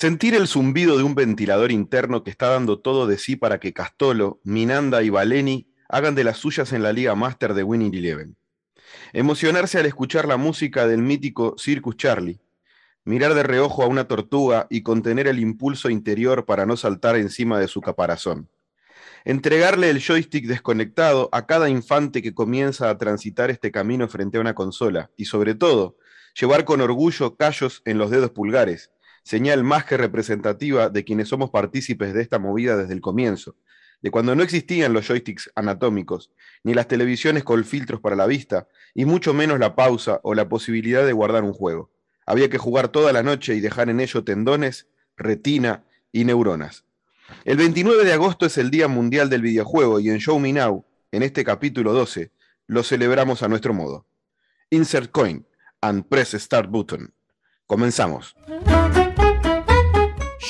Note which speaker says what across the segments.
Speaker 1: Sentir el zumbido de un ventilador interno que está dando todo de sí para que Castolo, Minanda y Valeni hagan de las suyas en la Liga Master de Winning Eleven. Emocionarse al escuchar la música del mítico Circus Charlie. Mirar de reojo a una tortuga y contener el impulso interior para no saltar encima de su caparazón. Entregarle el joystick desconectado a cada infante que comienza a transitar este camino frente a una consola. Y sobre todo, llevar con orgullo callos en los dedos pulgares, señal más que representativa de quienes somos partícipes de esta movida desde el comienzo, de cuando no existían los joysticks anatómicos, ni las televisiones con filtros para la vista, y mucho menos la pausa o la posibilidad de guardar un juego. Había que jugar toda la noche y dejar en ello tendones, retina y neuronas. El 29 de agosto es el Día Mundial del Videojuego y en Show Me Now, en este capítulo 12, lo celebramos a nuestro modo. Insert coin and press start button. Comenzamos.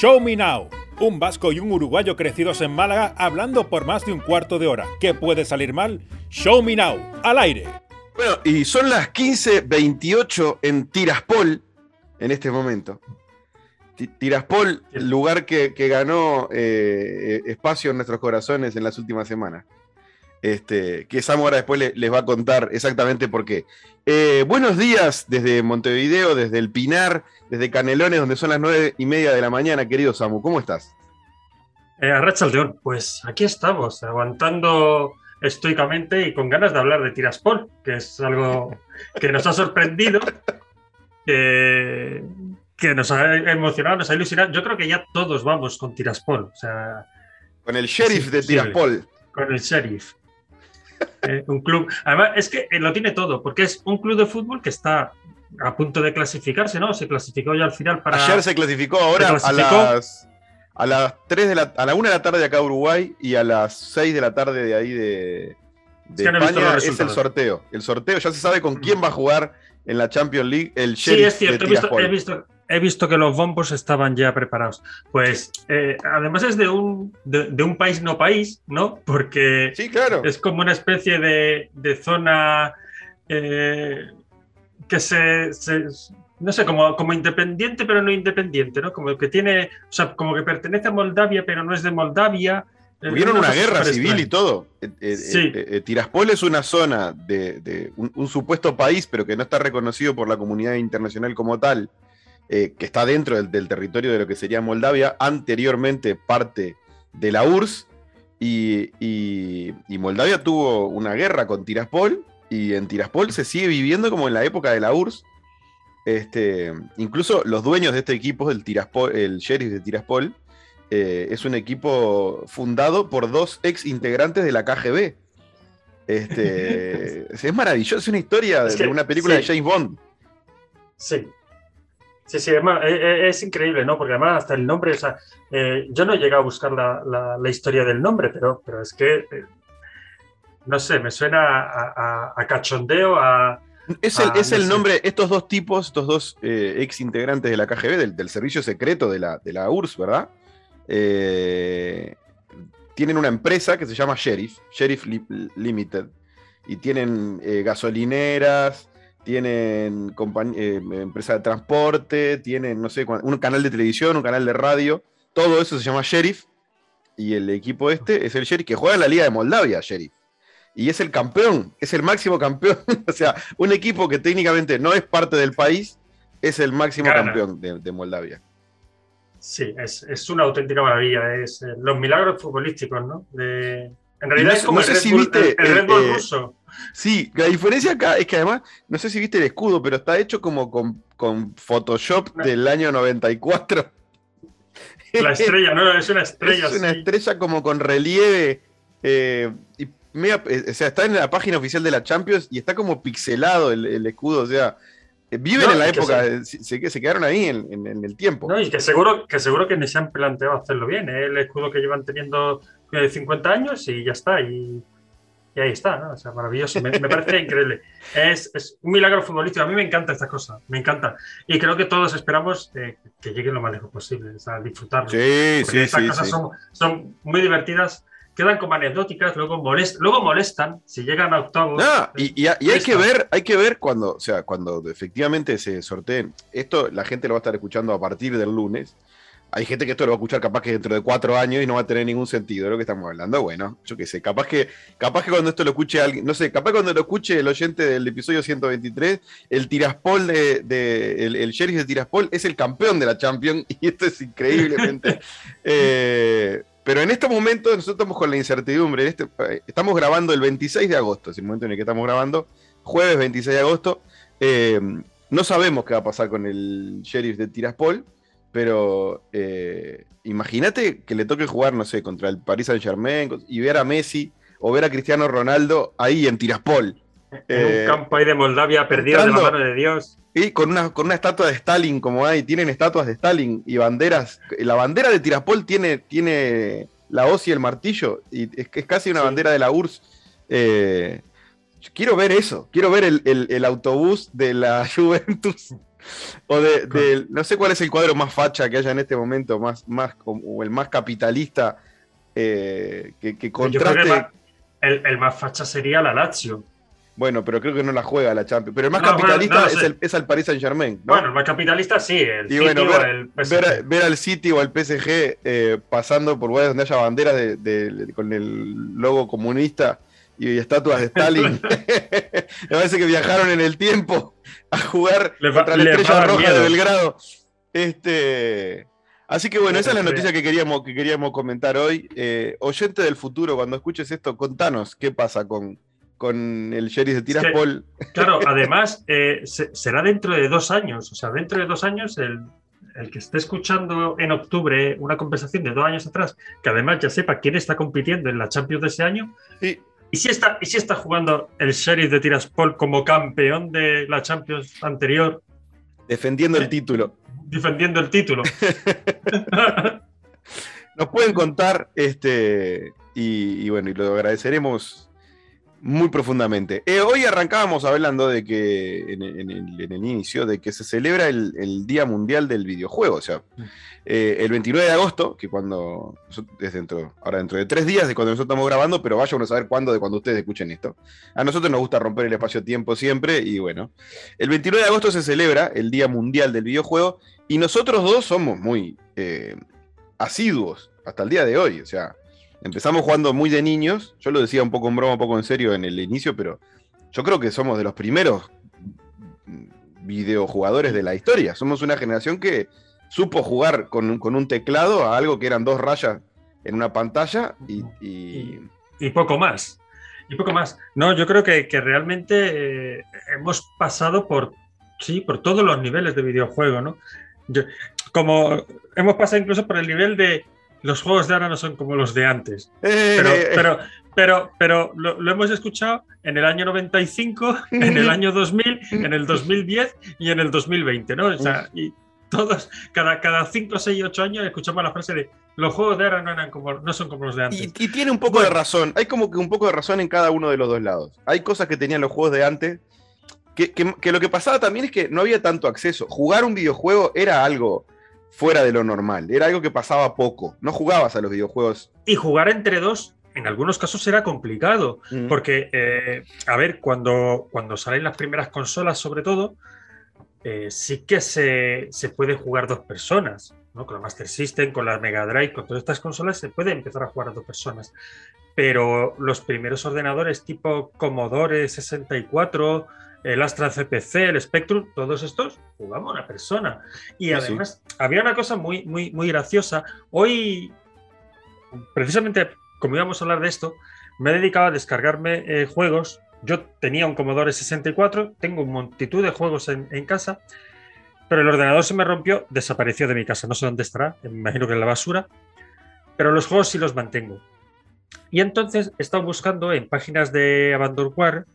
Speaker 2: Show Me Now. Un vasco y un uruguayo crecidos en Málaga hablando por más de un cuarto de hora. ¿Qué puede salir mal? Show Me Now. Al aire.
Speaker 1: Bueno, y son las 15.28 en Tiraspol en este momento. Tiraspol, lugar que, ganó eh, espacio en nuestros corazones en las últimas semanas. Este, que Samu ahora después les va a contar exactamente por qué. Eh, buenos días desde Montevideo, desde el Pinar, desde Canelones, donde son las nueve y media de la mañana, querido Samu. ¿Cómo estás?
Speaker 3: Eh, León, pues aquí estamos, aguantando estoicamente y con ganas de hablar de Tiraspol, que es algo que nos ha sorprendido, que nos ha emocionado, nos ha ilusionado. Yo creo que ya todos vamos con Tiraspol. O sea,
Speaker 1: con el sheriff de Tiraspol.
Speaker 3: Con el sheriff. Eh, un club. Además, es que eh, lo tiene todo, porque es un club de fútbol que está a punto de clasificarse, ¿no? Se clasificó ya al final para.
Speaker 1: Ayer se clasificó, ahora a las. A las 3 de la, a la 1 de la tarde de acá Uruguay y a las 6 de la tarde de ahí de, España es el sorteo. El sorteo ya se sabe con quién va a jugar en la Champions League el
Speaker 3: Sí, es cierto, he visto, he visto que los bombos estaban ya preparados. Pues eh, además es de un, de, un país no país, ¿no? Porque
Speaker 1: sí, claro.
Speaker 3: es como una especie de, zona eh, que se, no sé, como, como independiente pero no independiente, ¿no? Como que tiene, o sea, como que pertenece a Moldavia pero no es de Moldavia.
Speaker 1: Hubieron una guerra civil y todo. sí. Tiraspol es una zona de, un, supuesto país, pero que no está reconocido por la comunidad internacional como tal, eh, que está dentro del, territorio de lo que sería Moldavia, anteriormente parte de la URSS, y, Moldavia tuvo una guerra con Tiraspol, y en Tiraspol se sigue viviendo como en la época de la URSS. Este, incluso los dueños de este equipo, el, Tiraspol, el sheriff de Tiraspol, eh, es un equipo fundado por dos ex integrantes de la KGB. Este, es maravilloso, es una historia de, una película de James Bond.
Speaker 3: Sí, Sí, sí, además, eh, eh, es, increíble, ¿no? Porque además hasta el nombre, o sea, eh, yo no he llegado a buscar la, historia del nombre, pero, pero es que, no sé, me suena a, cachondeo, a...
Speaker 1: Es el, es el nombre, estos dos tipos, estos dos ex integrantes de la KGB, del, servicio secreto de la, de la URSS, ¿verdad? tienen una empresa que se llama Sheriff, Sheriff Limited, y tienen gasolineras, tienen eh, empresa de transporte, tienen, no sé, un canal de televisión, un canal de radio, todo eso se llama Sheriff. Y el equipo este es el Sheriff que juega en la Liga de Moldavia, Sheriff. Y es el campeón, es el máximo campeón. o sea, un equipo que técnicamente no es parte del país, es el máximo campeón de, Moldavia.
Speaker 3: Sí, es, una auténtica maravilla. Es eh, los milagros futbolísticos, ¿no? en realidad es como el, Red Bull, el, Red Bull eh, ruso.
Speaker 1: Sí, la diferencia acá es que además, no sé si viste el escudo, pero está hecho como con, Photoshop del año 94.
Speaker 3: La estrella, no, es una estrella.
Speaker 1: Es una estrella como con relieve. Eh, y eh, o sea, está en la página oficial de la Champions y está como pixelado el, escudo. O sea, eh, viven en la época, se, se, quedaron ahí en, el tiempo.
Speaker 3: No, y que seguro, que seguro que ni se han planteado hacerlo bien. El escudo que llevan teniendo 50 años y ya está. Y y ahí está, ¿no? O sea, maravilloso. Me, parece increíble. Es, un milagro futbolístico. A mí me encanta esta cosa, me encanta. Y creo que todos esperamos que lleguen lo más lejos posible, o sea, disfrutarlo.
Speaker 1: Sí, sí,
Speaker 3: estas
Speaker 1: sí,
Speaker 3: cosas Son, muy divertidas, quedan como anecdóticas, luego, luego molestan si llegan a octavos.
Speaker 1: y, hay que ver, hay que ver cuando, o sea, cuando efectivamente se sorteen. Esto la gente lo va a estar escuchando a partir del lunes. Hay gente que esto lo va a escuchar capaz que dentro de cuatro años y no va a tener ningún sentido de lo que estamos hablando. Bueno, yo qué sé, capaz que, capaz que cuando esto lo escuche alguien, no sé, capaz cuando lo escuche el oyente del episodio 123, el Tiraspol de, el, el, sheriff de Tiraspol es el campeón de la Champions y esto es increíblemente. eh, pero en este momento nosotros estamos con la incertidumbre. Este, estamos grabando el 26 de agosto, es el momento en el que estamos grabando, jueves 26 de agosto. Eh, no sabemos qué va a pasar con el sheriff de Tiraspol pero eh, imagínate que le toque jugar, no sé, contra el Paris Saint Germain y ver a Messi o ver a Cristiano Ronaldo ahí en Tiraspol.
Speaker 3: En un eh, campo ahí de Moldavia perdido de la mano de Dios.
Speaker 1: Y con una, con una estatua de Stalin, como hay, tienen estatuas de Stalin y banderas. La bandera de Tiraspol tiene, tiene la hoz y el martillo, y es, es casi una bandera de la URSS. Eh, quiero ver eso, quiero ver el, el autobús de la Juventus o de, no sé cuál es el cuadro más facha que haya en este momento, más, más o el más capitalista eh, que, que contraste.
Speaker 3: el, más facha sería la Lazio.
Speaker 1: Bueno, pero creo que no la juega la Champions. Pero el más capitalista es, el, es, Paris Saint Germain.
Speaker 3: Bueno, el más capitalista sí, el
Speaker 1: y bueno, ver, el ver, al City o al PSG eh, pasando por lugares donde haya banderas de, con el logo comunista y estatuas de Stalin. Me parece que viajaron en el tiempo a jugar contra la estrella roja de Belgrado. Este, así que bueno, esa es la noticia que queríamos, que queríamos comentar hoy. Eh, oyente del futuro, cuando escuches esto, contanos qué pasa con, con el Sheriff de Tiraspol.
Speaker 3: claro, además, eh, será dentro de dos años. O sea, dentro de dos años, el, el, que esté escuchando en octubre una conversación de dos años atrás, que además ya sepa quién está compitiendo en la Champions de ese año, sí. ¿Y si, está, ¿Y si está jugando el Sheriff de Tiraspol como campeón de la Champions anterior?
Speaker 1: Defendiendo el título.
Speaker 3: Defendiendo el título.
Speaker 1: Nos pueden contar, este, y, bueno, y lo agradeceremos muy profundamente. Eh, hoy arrancábamos hablando de que, en, el, inicio, de que se celebra el, Día Mundial del Videojuego. O sea, eh, el 29 de agosto, que cuando, es dentro, ahora dentro de tres días de cuando nosotros estamos grabando, pero vayan a saber cuándo de cuando ustedes escuchen esto. A nosotros nos gusta romper el espacio-tiempo siempre, y bueno, el 29 de agosto se celebra el Día Mundial del Videojuego, y nosotros dos somos muy eh, asiduos hasta el día de hoy. O sea, Empezamos jugando muy de niños, yo lo decía un poco en broma, un poco en serio en el inicio, pero yo creo que somos de los primeros videojugadores de la historia. Somos una generación que supo jugar con, un teclado a algo que eran dos rayas en una pantalla y,
Speaker 3: y... poco más. Y poco más. No, yo creo que, realmente eh, hemos pasado por, sí, por todos los niveles de videojuego, ¿no? como hemos pasado incluso por el nivel de los juegos de ahora no son como los de antes. Eh, pero, eh, pero, pero, pero lo, hemos escuchado en el año 95, en el año 2000, en el 2010 y en el 2020, ¿no? O sea, y todos, cada, cada 5, 6, 8 años escuchamos la frase de los juegos de ahora no, eran como, no son como los de antes.
Speaker 1: Y, tiene un poco de razón, hay como que un poco de razón en cada uno de los dos lados. Hay cosas que tenían los juegos de antes, que, que lo que pasaba también es que no había tanto acceso. Jugar un videojuego era algo fuera de lo normal. Era algo que pasaba poco. No jugabas a los videojuegos.
Speaker 3: Y jugar entre dos, en algunos casos era complicado. Mm. Porque, eh, a ver, cuando, cuando salen las primeras consolas, sobre todo, eh, sí que se, puede jugar dos personas. ¿no? Con la Master System, con la Mega Drive, con todas estas consolas, se puede empezar a jugar a dos personas. Pero los primeros ordenadores tipo Commodore 64, el Astra CPC, el Spectrum, todos estos jugamos una persona. Y además había una cosa muy, muy, muy graciosa. Hoy, precisamente como íbamos a hablar de esto, me he dedicado a descargarme eh, juegos. Yo tenía un Commodore 64, tengo un multitud de juegos en, casa, pero el ordenador se me rompió, desapareció de mi casa. No sé dónde estará, me imagino que en la basura, pero los juegos sí los mantengo. Y entonces he estado buscando en páginas de Abandonware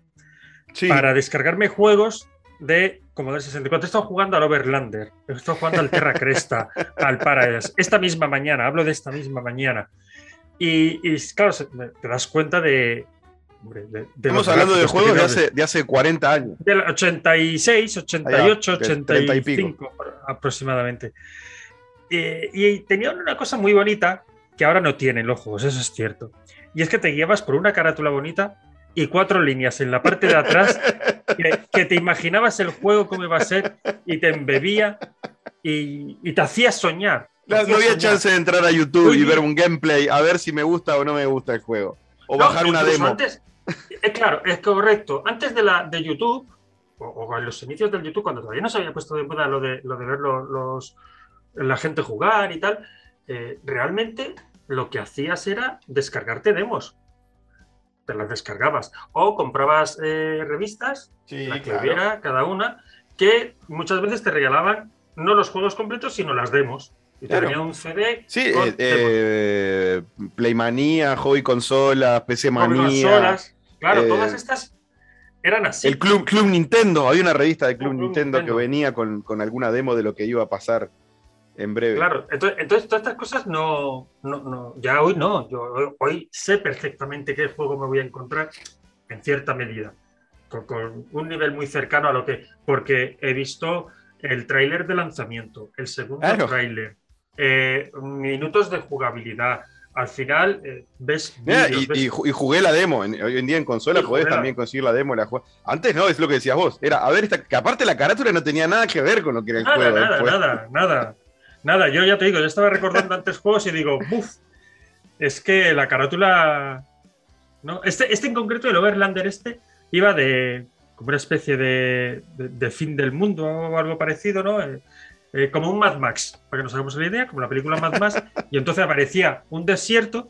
Speaker 3: para descargarme juegos de Commodore 64. He estado jugando al Overlander, he estado jugando al Terra Cresta, al Paradise, esta misma mañana, hablo de esta misma mañana. Y, claro, te das cuenta de,
Speaker 1: Estamos hablando de juegos de hace, de hace 40 años.
Speaker 3: Del 86, 88, 85 aproximadamente. y tenía una cosa muy bonita que ahora no tienen los juegos, eso es cierto. Y es que te llevas por una carátula bonita y cuatro líneas en la parte de atrás que, te imaginabas el juego cómo iba a ser y te embebía y, te hacía soñar.
Speaker 1: No, no había chance de entrar a YouTube y ver un gameplay a ver si me gusta o no me gusta el juego. O bajar una demo.
Speaker 3: Antes, es claro, es correcto. Antes de, la, de YouTube, o, en los inicios del YouTube, cuando todavía no se había puesto de moda lo de, lo de ver los, la gente jugar y tal, eh, realmente lo que hacías era descargarte demos. Te las descargabas. O comprabas eh, revistas, la que hubiera, cada una, que muchas veces te regalaban no los juegos completos, sino las demos. Y tenía un CD.
Speaker 1: Sí, eh, eh, Playmanía, Hobby Consolas, PC Manía.
Speaker 3: Claro, todas estas eran así.
Speaker 1: El Club, Club Nintendo, había una revista de Club, Nintendo, que venía con, con, alguna demo de lo que iba a pasar en breve.
Speaker 3: Claro, entonces, todas estas cosas no, no, ya hoy no. Yo hoy sé perfectamente qué juego me voy a encontrar en cierta medida, con, un nivel muy cercano a lo que, porque he visto el tráiler de lanzamiento, el segundo tráiler, eh, minutos de jugabilidad. Al final eh, ves,
Speaker 1: y, jugué la demo. hoy en día en consola podés también conseguir la demo. La Antes no, es lo que decías vos. Era, a ver, esta, que aparte la carátula no tenía nada que ver con lo que era el juego.
Speaker 3: Nada, nada, nada. Nada, yo ya te digo, yo estaba recordando antes juegos y digo, uff, es que la carátula. ¿no? Este, este en concreto, el Overlander este, iba de como una especie de, fin del mundo o algo parecido, ¿no? Eh, eh, como un Mad Max, para que nos hagamos la idea, como la película Mad Max, y entonces aparecía un desierto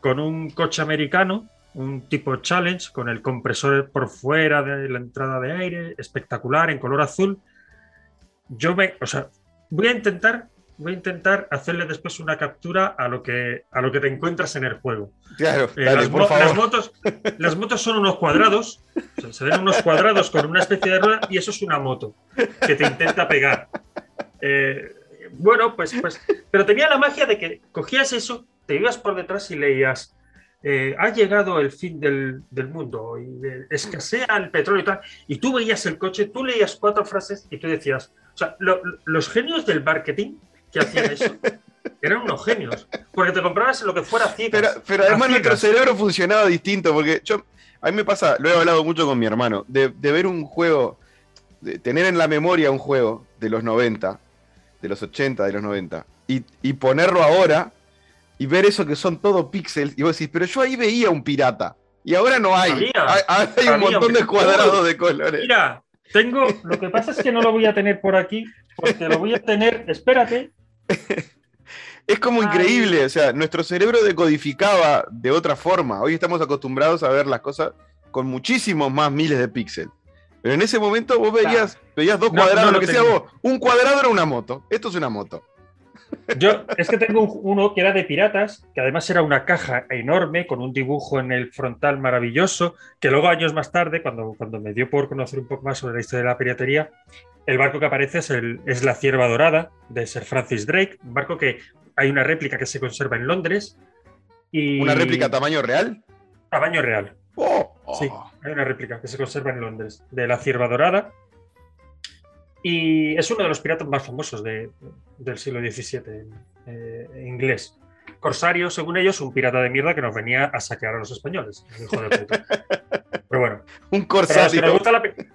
Speaker 3: con un coche americano, un tipo challenge, con el compresor por fuera de la entrada de aire, espectacular, en color azul. Yo me, o sea, voy a intentar voy a intentar hacerle después una captura a lo que, a lo que te encuentras en el juego.
Speaker 1: Claro,
Speaker 3: eh, las, motos, las motos son unos cuadrados, se ven unos cuadrados con una especie de rueda y eso es una moto que te intenta pegar. Eh, bueno, pues, pues, pero tenía la magia de que cogías eso, te ibas por detrás y leías, eh, ha llegado el fin del, mundo y escasea el petróleo y tal, y tú veías el coche, tú leías cuatro frases y tú decías, o sea, los genios del marketing que hacían eso. Eran unos genios. Porque te comprabas lo que fuera ciegas.
Speaker 1: Pero, además nuestro cerebro funcionaba distinto. Porque yo, a mí me pasa, lo he hablado mucho con mi hermano, de, ver un juego, de tener en la memoria un juego de los 90, de los 80, de los 90, y, ponerlo ahora y ver eso que son todo píxeles. Y vos decís, pero yo ahí veía un pirata. Y ahora no hay. hay, un montón de cuadrados de colores.
Speaker 3: Mira, tengo. Lo que pasa es que no lo voy a tener por aquí, porque lo voy a tener. Espérate,
Speaker 1: es como increíble, o sea, nuestro cerebro decodificaba de otra forma. Hoy estamos acostumbrados a ver las cosas con muchísimos más miles de píxeles. Pero en ese momento vos veías, veías dos cuadrados, lo que sea vos. Un cuadrado era una moto. Esto es una moto.
Speaker 3: Yo es que tengo uno que era de piratas, que además era una caja enorme con un dibujo en el frontal maravilloso, que luego años más tarde, cuando, cuando me dio por conocer un poco más sobre la historia de la piratería, el barco que aparece es, el, es la Cierva Dorada de Sir Francis Drake, un barco que hay una réplica que se conserva en Londres. Y...
Speaker 1: ¿Una réplica tamaño real?
Speaker 3: Tamaño real. Oh, oh. Sí, hay una réplica que se conserva en Londres de la Cierva Dorada. Y es uno de los piratas más famosos del siglo XVII eh, inglés. Corsario, según ellos, un pirata de mierda que nos venía a saquear a los españoles. Hijo de puta. Pero bueno.
Speaker 1: Un corsario.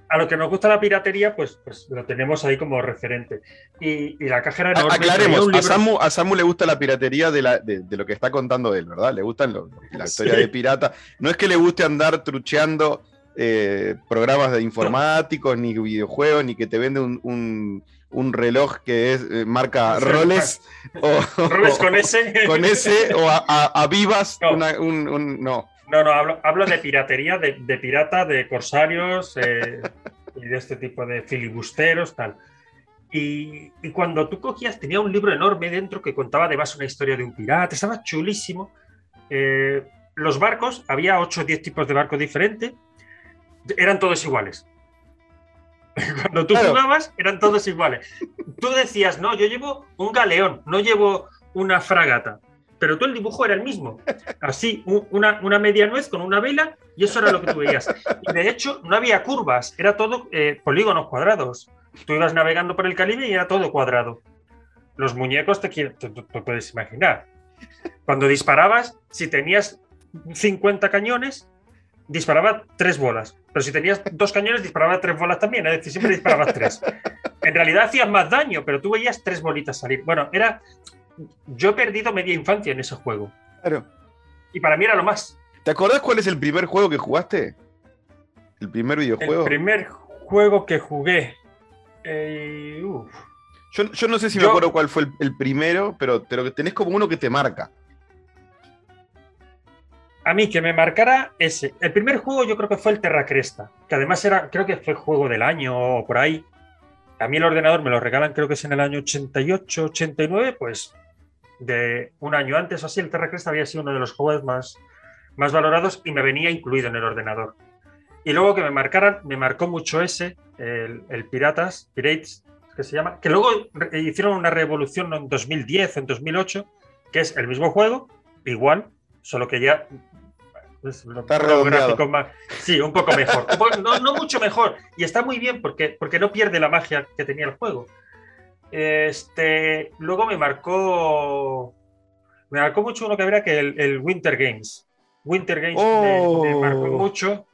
Speaker 3: A los, que nos gusta la piratería, pues, pues lo tenemos ahí como referente. Y, la caja era enorme.
Speaker 1: Aclaremos, a, Samu, le gusta la piratería de, lo que está contando él, ¿verdad? Le gustan la historia de pirata. No es que le guste andar trucheando eh, programas de informáticos, ni videojuegos, ni que te vende un un reloj que es eh, marca Rolex
Speaker 3: o, Rolex con ese.
Speaker 1: con ese o a, Vivas no. un, no.
Speaker 3: No no hablo, hablo de piratería de, pirata de corsarios eh, y de este tipo de filibusteros tal. Y, cuando tú cogías tenía un libro enorme dentro que contaba además una historia de un pirata estaba chulísimo. Los barcos había 8 o 10 tipos de barcos diferentes eran todos iguales Cuando tú jugabas, eran todos iguales. Tú decías, no, yo llevo un galeón, no llevo una fragata. Pero tú el dibujo era el mismo. Así, una, una media nuez con una vela, y eso era lo que tú veías. Y de hecho, no había curvas, era todo eh, polígonos cuadrados. Tú ibas navegando por el Caribe y era todo cuadrado. Los muñecos te, te, te puedes imaginar. Cuando disparabas, si tenías 50 cañones, disparaba tres bolas. Pero si tenías dos cañones, disparaba tres bolas también. Es decir, siempre disparabas tres. En realidad hacías más daño, pero tú veías tres bolitas salir. Bueno, era. Yo he perdido media infancia en ese juego.
Speaker 1: Claro.
Speaker 3: Y para mí era lo más.
Speaker 1: ¿Te acordás cuál es el primer juego que jugaste? ¿El primer videojuego?
Speaker 3: El primer juego que jugué. Eh, uf.
Speaker 1: Yo, yo no sé si me acuerdo cuál fue el, el primero, pero, pero tenés como uno que te marca.
Speaker 3: A mí que me marcara ese. El primer juego yo creo que fue el Terra Cresta, que además era, creo que fue juego del año o por ahí. A mí el ordenador me lo regalan, creo que es en el año 88, 89, pues de un año antes o así, el Terra Cresta había sido uno de los juegos más, más valorados y me venía incluido en el ordenador. Y luego que me marcaran, me marcó mucho ese, el, el Piratas, Pirates, que se llama, que luego hicieron una revolución en 2010, en 2008, que es el mismo juego, igual, solo que ya pues, lo-
Speaker 1: Está
Speaker 3: más- sí, un poco mejor. No, no mucho mejor. Y está muy bien porque, porque no pierde la magia que tenía el juego. Este, luego me marcó. Me marcó mucho uno que habría que el, el Winter Games. Winter Games me- me,
Speaker 1: Oh.
Speaker 3: marcó mucho.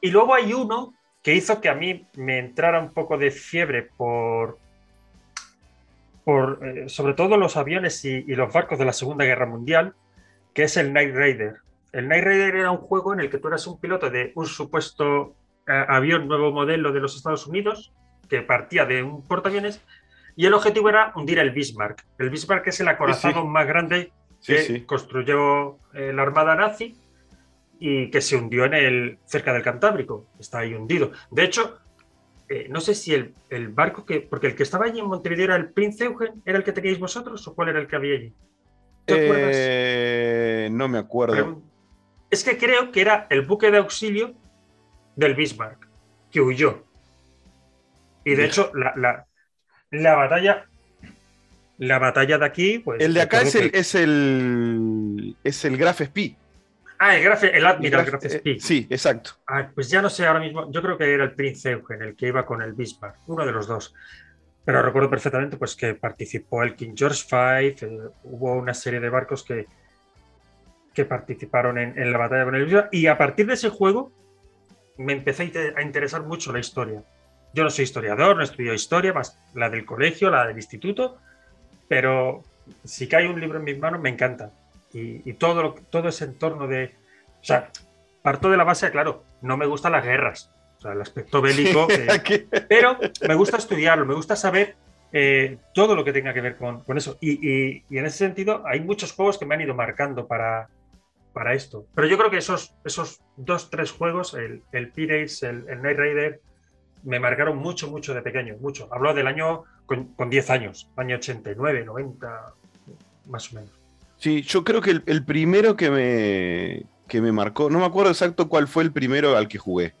Speaker 3: Y luego hay uno que hizo que a mí me entrara un poco de fiebre por. por eh, sobre todo los aviones y, y los barcos de la Segunda Guerra Mundial, que es el Knight Rider. El Knight Rider era un juego en el que tú eras un piloto de un supuesto eh, avión nuevo modelo de los Estados Unidos que partía de un portaaviones y el objetivo era hundir el Bismarck. El Bismarck es el acorazado
Speaker 1: sí.
Speaker 3: más grande que
Speaker 1: sí.
Speaker 3: construyó eh, la Armada nazi y que se hundió en el, cerca del Cantábrico. Está ahí hundido. De hecho, eh, no sé si el, el barco que. Porque el que estaba allí en Montevideo era el Prince Eugen, ¿era el que teníais vosotros o cuál era el que había allí?
Speaker 1: Eh, no me acuerdo.
Speaker 3: Pregun- Es que creo que era el buque de auxilio del Bismarck, que huyó. Y de hecho, la, la- la batalla. La batalla de aquí, pues.
Speaker 1: El de acá es el,
Speaker 3: que-
Speaker 1: es el. Es el Graf Spee.
Speaker 3: Ah, el, Graf, el Admiral
Speaker 1: Graf-
Speaker 3: Graf
Speaker 1: eh,
Speaker 3: Spee.
Speaker 1: sí, exacto.
Speaker 3: Ah, pues ya no sé ahora mismo. Yo creo que era el Prince Eugen el que iba con el Bismarck, uno de los dos. Pero recuerdo perfectamente pues, que participó el King George V. eh, hubo una serie de barcos que, que participaron en, en la batalla con el. Y a partir de ese juego me empecé a inte- a interesar mucho la historia. Yo no soy historiador, no estudio historia, más la del colegio, la del instituto, pero si cae un libro en mis manos me encanta. Y, y todo, lo- todo ese entorno de... O sea, parto de la base, claro, no me gustan las guerras. O sea, el aspecto bélico... eh, pero me gusta estudiarlo, me gusta saber eh, todo lo que tenga que ver con, con eso. Y, y- y en ese sentido, hay muchos juegos que me han ido marcando para, para esto. Pero yo creo que esos, esos dos, tres juegos, el, el Pirates, el, el Knight Rider, me marcaron mucho, mucho de pequeño, mucho. Hablo del año con, con 10 años, año 89, 90, más o menos.
Speaker 1: Sí, yo creo que el, el primero que me, que me marcó, no me acuerdo exacto cuál fue el primero al que jugué,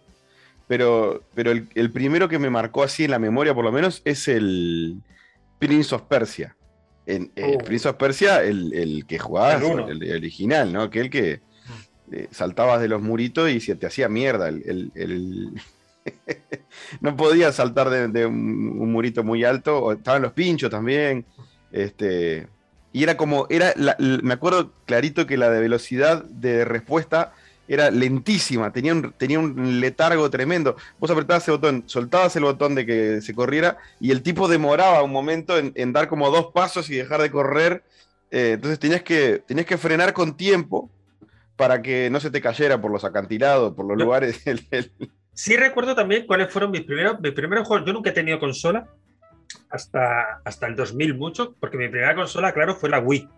Speaker 1: pero, pero el, el primero que me marcó así en la memoria por lo menos es el Prince of Persia. En, el
Speaker 3: Oh.
Speaker 1: Prince of Persia, el, el que jugabas,
Speaker 3: El
Speaker 1: original, ¿no? Aquel que eh, saltabas de los muritos y se te hacía mierda. El, el- no podías saltar de, de un, un murito muy alto, o estaban los pinchos también. Este, y era como, era la- me acuerdo clarito que la de velocidad de respuesta era lentísima, tenía un, tenía un letargo tremendo. Vos apretabas ese botón, soltabas el botón de que se corriera y el tipo demoraba un momento en, en dar como dos pasos y dejar de correr. Eh, entonces tenías que, tenías que frenar con tiempo para que no se te cayera por los acantilados, por los
Speaker 3: Yo-
Speaker 1: lugares. el- el-
Speaker 3: Sí recuerdo también cuáles fueron mis primeros, mis primeros juegos. Yo nunca he tenido consola hasta, hasta el 2000 mucho, porque mi primera consola, claro, fue la Wii.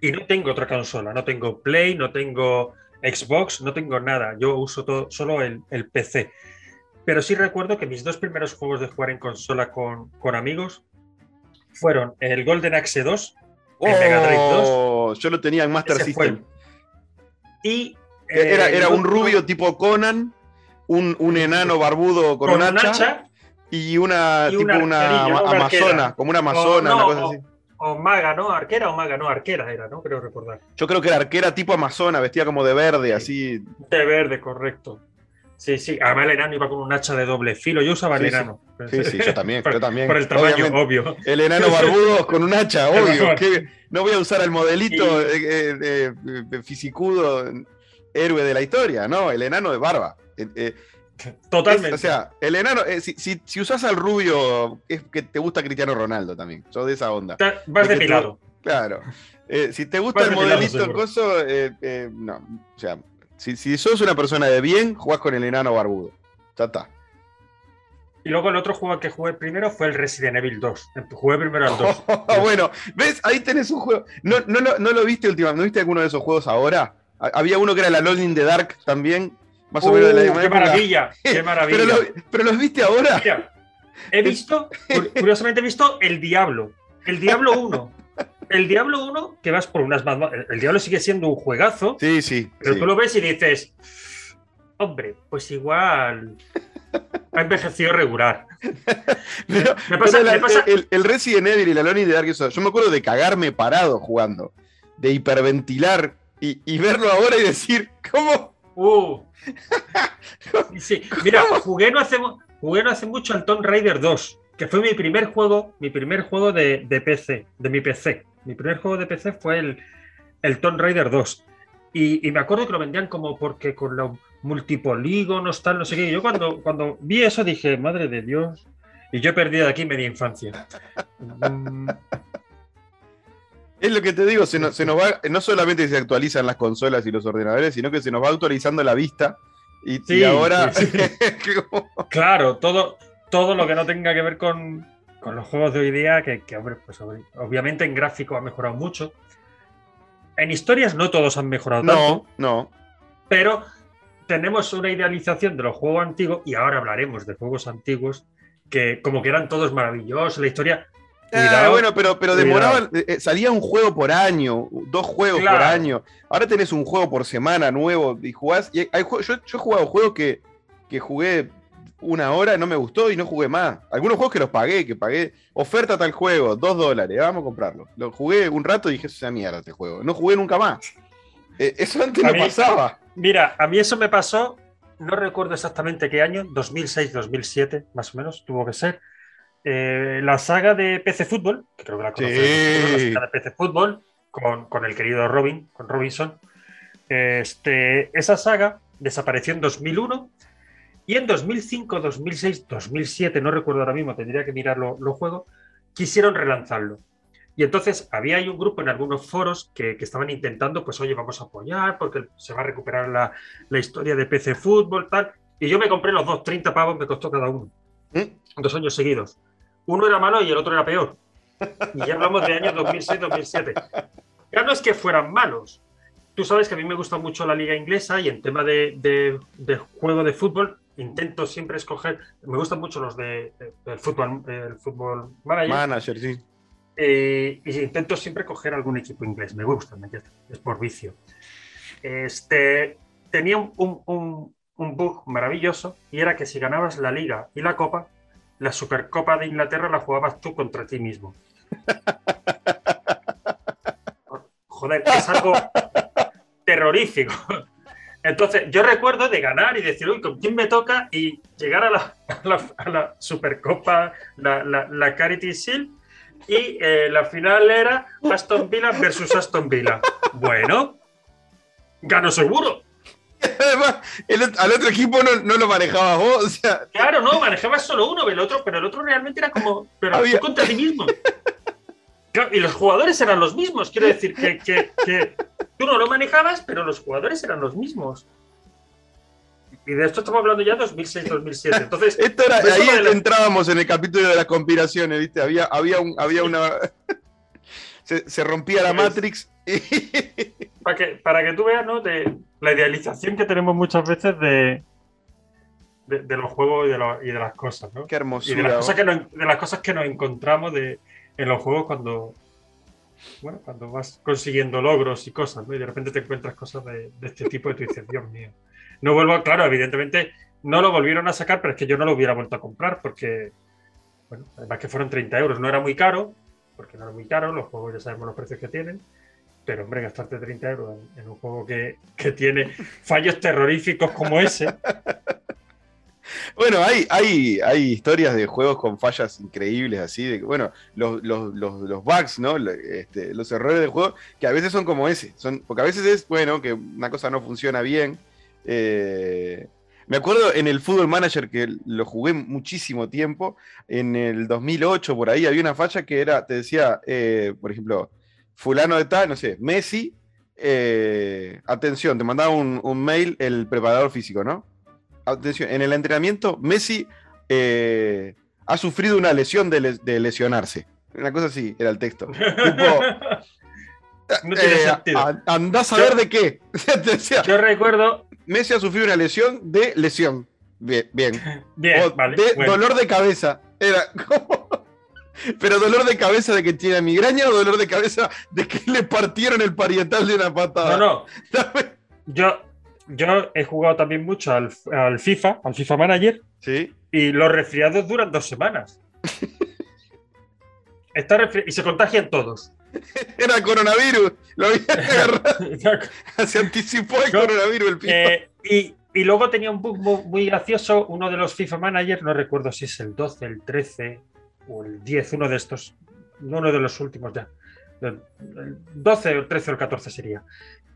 Speaker 3: Y no tengo otra consola, no tengo Play, no tengo Xbox, no tengo nada. Yo uso todo, solo el, el PC. Pero sí recuerdo que mis dos primeros juegos de jugar en consola con, con amigos fueron el Golden Axe 2 en Mega Drive 2.
Speaker 1: Oh, Yo lo tenía en Master
Speaker 3: fue.
Speaker 1: System.
Speaker 3: Y
Speaker 1: Era,
Speaker 3: eh,
Speaker 1: era
Speaker 3: el
Speaker 1: un rubio tipo Conan, un, un enano barbudo con,
Speaker 3: con
Speaker 1: un hacha,
Speaker 3: hacha
Speaker 1: y una
Speaker 3: y
Speaker 1: tipo
Speaker 3: un
Speaker 1: una amazona, como una amazona,
Speaker 3: no,
Speaker 1: una cosa
Speaker 3: o-
Speaker 1: así.
Speaker 3: O maga, ¿no? Arquera o maga, no, arquera era, ¿no? Creo recordar.
Speaker 1: Yo creo que era arquera tipo amazona, vestía como de verde,
Speaker 3: Sí.
Speaker 1: así.
Speaker 3: De verde, correcto. Sí, sí. Además el enano iba con un hacha de doble filo. Yo usaba
Speaker 1: Sí,
Speaker 3: el enano.
Speaker 1: Sí, sí, yo también,
Speaker 3: por,
Speaker 1: yo también.
Speaker 3: por el tamaño,
Speaker 1: obviamente.
Speaker 3: obvio.
Speaker 1: El enano barbudo con un hacha, obvio. que no voy a usar el modelito
Speaker 3: Y-
Speaker 1: eh, eh, eh, eh, fisicudo. héroe de la historia, ¿no? El enano de barba.
Speaker 3: Totalmente.
Speaker 1: es- o sea, el enano, eh, si, si, si usas al rubio, es que te gusta Cristiano Ronaldo también. Sos de esa onda.
Speaker 3: Vas
Speaker 1: Porque
Speaker 3: depilado.
Speaker 1: Claro. Eh, si te gusta
Speaker 3: Vas
Speaker 1: el modelito coso, eh, eh, no. O sea, si, si sos una persona de bien, jugás con el enano barbudo. Ya está.
Speaker 3: Y luego el otro juego que jugué primero fue el Resident Evil 2. Jugué primero al 2.
Speaker 1: bueno, ¿ves? Ahí tenés un juego. ¿No, no, lo, no lo viste últimamente? ¿No viste alguno de esos juegos ahora? Ha- Había uno que era la Lone in the Dark también, más o menos de la misma
Speaker 3: ¡Qué
Speaker 1: época.
Speaker 3: maravilla! ¡Qué maravilla!
Speaker 1: Pero, lo- pero los viste ahora.
Speaker 3: Mira, he visto, cu- curiosamente he visto El Diablo. El Diablo 1. El Diablo 1, que vas por unas mazmorras. El, Diablo sigue siendo un juegazo,
Speaker 1: Sí, sí.
Speaker 3: pero
Speaker 1: sí.
Speaker 3: tú lo ves y dices, hombre, pues igual ha envejecido regular.
Speaker 1: Pero-
Speaker 3: Me pasa-
Speaker 1: pero la-
Speaker 3: me pasa-
Speaker 1: El, el Resident Evil y la Lone in the Dark, eso, yo me acuerdo de cagarme parado jugando, de hiperventilar y, y verlo ahora y decir, ¿cómo?
Speaker 3: Uh. Sí, mira, jugué no, hace, jugué no hace mucho al Tomb Raider 2, que fue mi primer juego, mi primer juego de, de PC, de mi PC. Mi primer juego de PC fue el, el Tomb Raider 2. Y, y me acuerdo que lo vendían como porque con los multipolígonos, tal, no sé qué. Y yo cuando, cuando vi eso dije, madre de Dios. Y yo he perdido de aquí media infancia.
Speaker 1: Es lo que te digo, se nos, se nos va, no solamente se actualizan las consolas y los ordenadores, sino que se nos va actualizando la vista. Y, y
Speaker 3: Sí,
Speaker 1: ahora.
Speaker 3: sí, Claro, todo, todo lo que no tenga que ver con, con los juegos de hoy día, que, que, hombre, pues ob- obviamente en gráfico ha mejorado mucho. En historias no todos han mejorado tanto,
Speaker 1: no, no.
Speaker 3: pero tenemos una idealización de los juegos antiguos, y ahora hablaremos de juegos antiguos, que como que eran todos maravillosos, la historia...
Speaker 1: Ah, bueno, pero, pero
Speaker 3: cuidado.
Speaker 1: demoraban, eh, eh, salía un juego por año, dos juegos por año. Ahora tenés un juego por semana nuevo y jugás. Y hay, jue- yo, yo he jugado juegos que, que jugué una hora, no me gustó y no jugué más. Algunos juegos que los pagué, que pagué oferta tal juego, dos dólares, vamos a comprarlo. Lo jugué un rato y dije, eso es una mierda este juego. No jugué nunca más. Eh, eso antes no pasaba.
Speaker 3: Mira, a mí eso me pasó, no recuerdo exactamente qué año, 2006-2007, más o menos, tuvo que ser. Eh, la saga de PC Fútbol, creo que la conoces,
Speaker 1: Sí.
Speaker 3: la saga de PC Fútbol, con, con el querido Robin, con Robinson. Este, esa saga desapareció en 2001 y en 2005, 2006, 2007, no recuerdo ahora mismo, tendría que mirar lo- los juegos, quisieron relanzarlo. Y entonces había ahí un grupo en algunos foros que, que estaban intentando, pues oye, vamos a apoyar porque se va a recuperar la, la historia de PC Fútbol, tal. Y yo me compré los dos, 30 pavos me costó cada uno,
Speaker 1: ¿Mm?
Speaker 3: dos años seguidos. Uno era malo y el otro era peor. Y ya hablamos de años 2006-2007. Ya no es que fueran malos. Tú sabes que a mí me gusta mucho la liga inglesa y en tema de, de- de juego de fútbol intento siempre escoger, me gustan mucho los de, de- del fútbol, el fútbol manager.
Speaker 1: Manager, sí.
Speaker 3: Eh, y intento siempre coger algún equipo inglés. Me gusta, me encanta, es por vicio. Este, tenía un, un- un- un bug maravilloso y era que si ganabas la liga y la copa, la Supercopa de Inglaterra la jugabas tú contra ti mismo. Joder, es algo terrorífico. Entonces, yo recuerdo de ganar y decir, uy, ¿con quién me toca? Y llegar a la, a la, a la Supercopa, la, la, Charity Shield, y eh, la final era Aston Villa versus Aston Villa. Bueno, gano seguro.
Speaker 1: Además, el al otro equipo no, no lo manejabas vos. O sea,
Speaker 3: Claro, no, manejabas solo uno, el otro, pero el otro realmente era como, pero
Speaker 1: Había-
Speaker 3: contra ti mismo. Y los jugadores eran los mismos, quiero decir que, que- que tú no lo manejabas, pero los jugadores eran los mismos. Y de esto estamos hablando ya 2006-2007. Entonces,
Speaker 1: Esto era,
Speaker 3: Eso
Speaker 1: ahí
Speaker 3: la-
Speaker 1: entrábamos en el capítulo de las conspiraciones, ¿viste? Había, había, un, había una. Se, se rompía la. Matrix.
Speaker 3: para que, para que tú veas, ¿no? De la idealización que tenemos muchas veces de, de, de los juegos y de, lo- y de las cosas, ¿no?
Speaker 1: Qué
Speaker 3: Y de las,
Speaker 1: hermosura.
Speaker 3: cosas que nos, de las cosas que nos encontramos de, en los juegos cuando, bueno, cuando vas consiguiendo logros y cosas, ¿no? Y de repente te encuentras cosas de, de este tipo y tú dices, Dios mío. No vuelvo, claro, evidentemente no lo volvieron a sacar, pero es que yo no lo hubiera vuelto a comprar porque, bueno, además que fueron 30 euros, no era muy caro, porque no era muy caro, los juegos ya sabemos los precios que tienen. Pero, hombre, gastarte 30 euros en, en un juego que, que tiene fallos terroríficos como ese.
Speaker 1: Bueno, hay, hay, hay historias de juegos con fallas increíbles, así, de bueno, los, los, los, los bugs, ¿no? Este, los errores del juego, que a veces son como ese, son, porque a veces es, bueno, que una cosa no funciona bien. Eh, me acuerdo en el Football Manager que lo jugué muchísimo tiempo, en el 2008 por ahí había una falla que era, te decía, eh, por ejemplo, fulano de tal, no sé, Messi, eh, atención, te mandaba un, mail el preparador físico, ¿no? Atención, en el entrenamiento Messi eh, ha sufrido una lesión de, lesionarse. Una cosa así, era el texto. tipo,
Speaker 3: no tiene sentido.
Speaker 1: andás a ver de qué.
Speaker 3: yo recuerdo
Speaker 1: Messi ha sufrido una lesión de lesión. Bien, bien.
Speaker 3: bien
Speaker 1: de dolor de cabeza. Era como. Pero dolor de cabeza de que tiene migraña o dolor de cabeza de que le partieron el parietal de una patada.
Speaker 3: No, no. yo, yo he jugado también mucho al, FIFA, al FIFA Manager.
Speaker 1: Sí.
Speaker 3: Y los resfriados duran dos semanas. Está y se contagian todos.
Speaker 1: Era coronavirus. Lo había agarrado. Se anticipó el coronavirus el FIFA.
Speaker 3: Eh, y, y, luego tenía un bug muy, gracioso. Uno de los FIFA Managers, no recuerdo si es el 12, el 13 o el 10, uno de estos. Uno de los últimos ya. El 12, el 13 o el 14 sería.